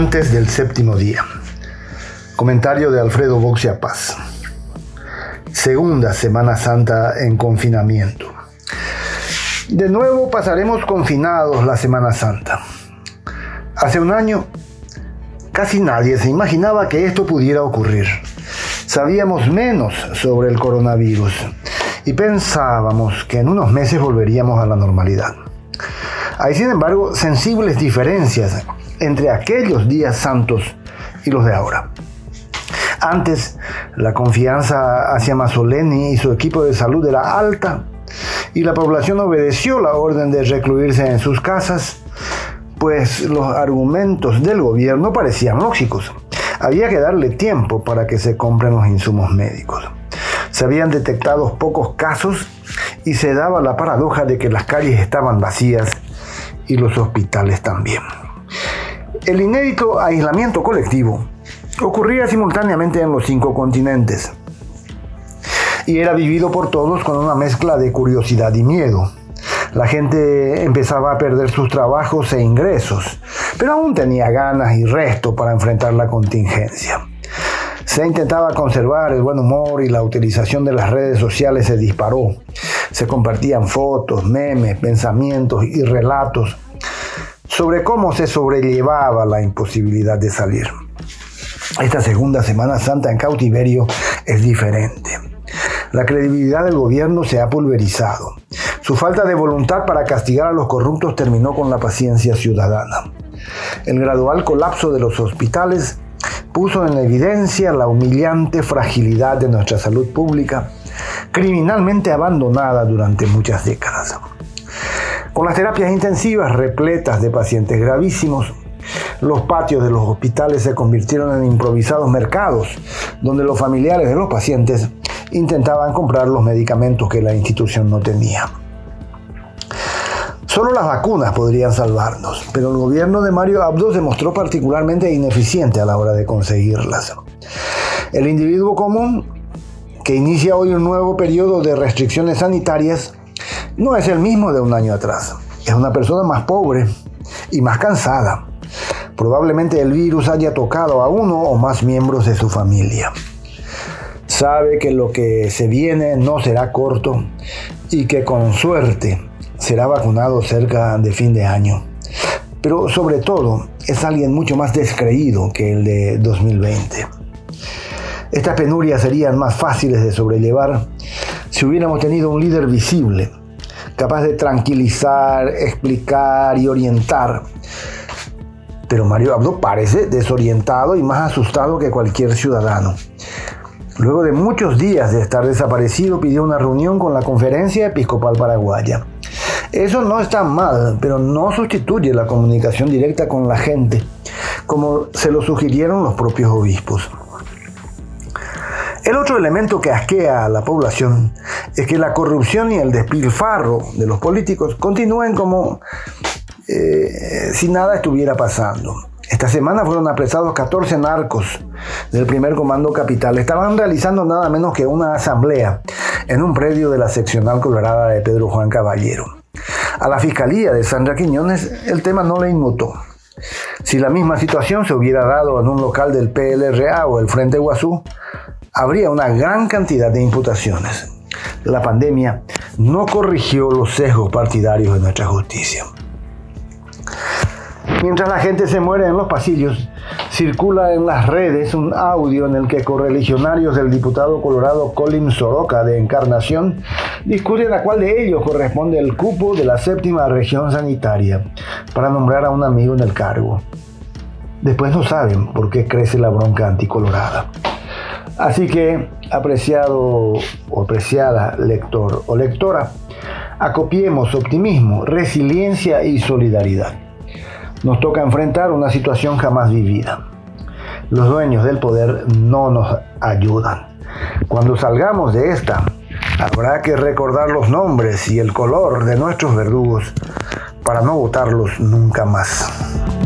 antes del séptimo día. Comentario de Alfredo Boxia Paz. Segunda Semana Santa en confinamiento. De nuevo pasaremos confinados la Semana Santa. Hace un año casi nadie se imaginaba que esto pudiera ocurrir. Sabíamos menos sobre el coronavirus y pensábamos que en unos meses volveríamos a la normalidad. Hay sin embargo sensibles diferencias entre aquellos días santos y los de ahora. Antes, la confianza hacia Masoleni y su equipo de salud era alta y la población obedeció la orden de recluirse en sus casas, pues los argumentos del gobierno parecían lógicos. Había que darle tiempo para que se compren los insumos médicos. Se habían detectado pocos casos y se daba la paradoja de que las calles estaban vacías y los hospitales también. El inédito aislamiento colectivo ocurría simultáneamente en los cinco continentes y era vivido por todos con una mezcla de curiosidad y miedo. La gente empezaba a perder sus trabajos e ingresos, pero aún tenía ganas y resto para enfrentar la contingencia. Se intentaba conservar el buen humor y la utilización de las redes sociales se disparó. Se compartían fotos, memes, pensamientos y relatos sobre cómo se sobrellevaba la imposibilidad de salir. Esta segunda Semana Santa en cautiverio es diferente. La credibilidad del gobierno se ha pulverizado. Su falta de voluntad para castigar a los corruptos terminó con la paciencia ciudadana. El gradual colapso de los hospitales puso en evidencia la humillante fragilidad de nuestra salud pública, criminalmente abandonada durante muchas décadas. Con las terapias intensivas repletas de pacientes gravísimos, los patios de los hospitales se convirtieron en improvisados mercados, donde los familiares de los pacientes intentaban comprar los medicamentos que la institución no tenía. Solo las vacunas podrían salvarnos, pero el gobierno de Mario Abdo se mostró particularmente ineficiente a la hora de conseguirlas. El individuo común, que inicia hoy un nuevo periodo de restricciones sanitarias, no es el mismo de un año atrás. Es una persona más pobre y más cansada. Probablemente el virus haya tocado a uno o más miembros de su familia. Sabe que lo que se viene no será corto y que con suerte será vacunado cerca de fin de año. Pero sobre todo es alguien mucho más descreído que el de 2020. Estas penurias serían más fáciles de sobrellevar si hubiéramos tenido un líder visible, capaz de tranquilizar, explicar y orientar. Pero Mario Abdo parece desorientado y más asustado que cualquier ciudadano. Luego de muchos días de estar desaparecido, pidió una reunión con la Conferencia Episcopal Paraguaya. Eso no está mal, pero no sustituye la comunicación directa con la gente, como se lo sugirieron los propios obispos. El otro elemento que asquea a la población es que la corrupción y el despilfarro de los políticos continúen como eh, si nada estuviera pasando. Esta semana fueron apresados 14 narcos del primer comando capital. Estaban realizando nada menos que una asamblea en un predio de la seccional colorada de Pedro Juan Caballero. A la fiscalía de Sandra Quiñones el tema no le inmutó. Si la misma situación se hubiera dado en un local del PLRA o el Frente Guazú, habría una gran cantidad de imputaciones. La pandemia no corrigió los sesgos partidarios de nuestra justicia. Mientras la gente se muere en los pasillos, circula en las redes un audio en el que correligionarios del diputado colorado Colin Soroka de Encarnación discuten a cuál de ellos corresponde el cupo de la séptima región sanitaria para nombrar a un amigo en el cargo. Después no saben por qué crece la bronca anticolorada. Así que, apreciado o apreciada lector o lectora, acopiemos optimismo, resiliencia y solidaridad. Nos toca enfrentar una situación jamás vivida. Los dueños del poder no nos ayudan. Cuando salgamos de esta, habrá que recordar los nombres y el color de nuestros verdugos para no votarlos nunca más.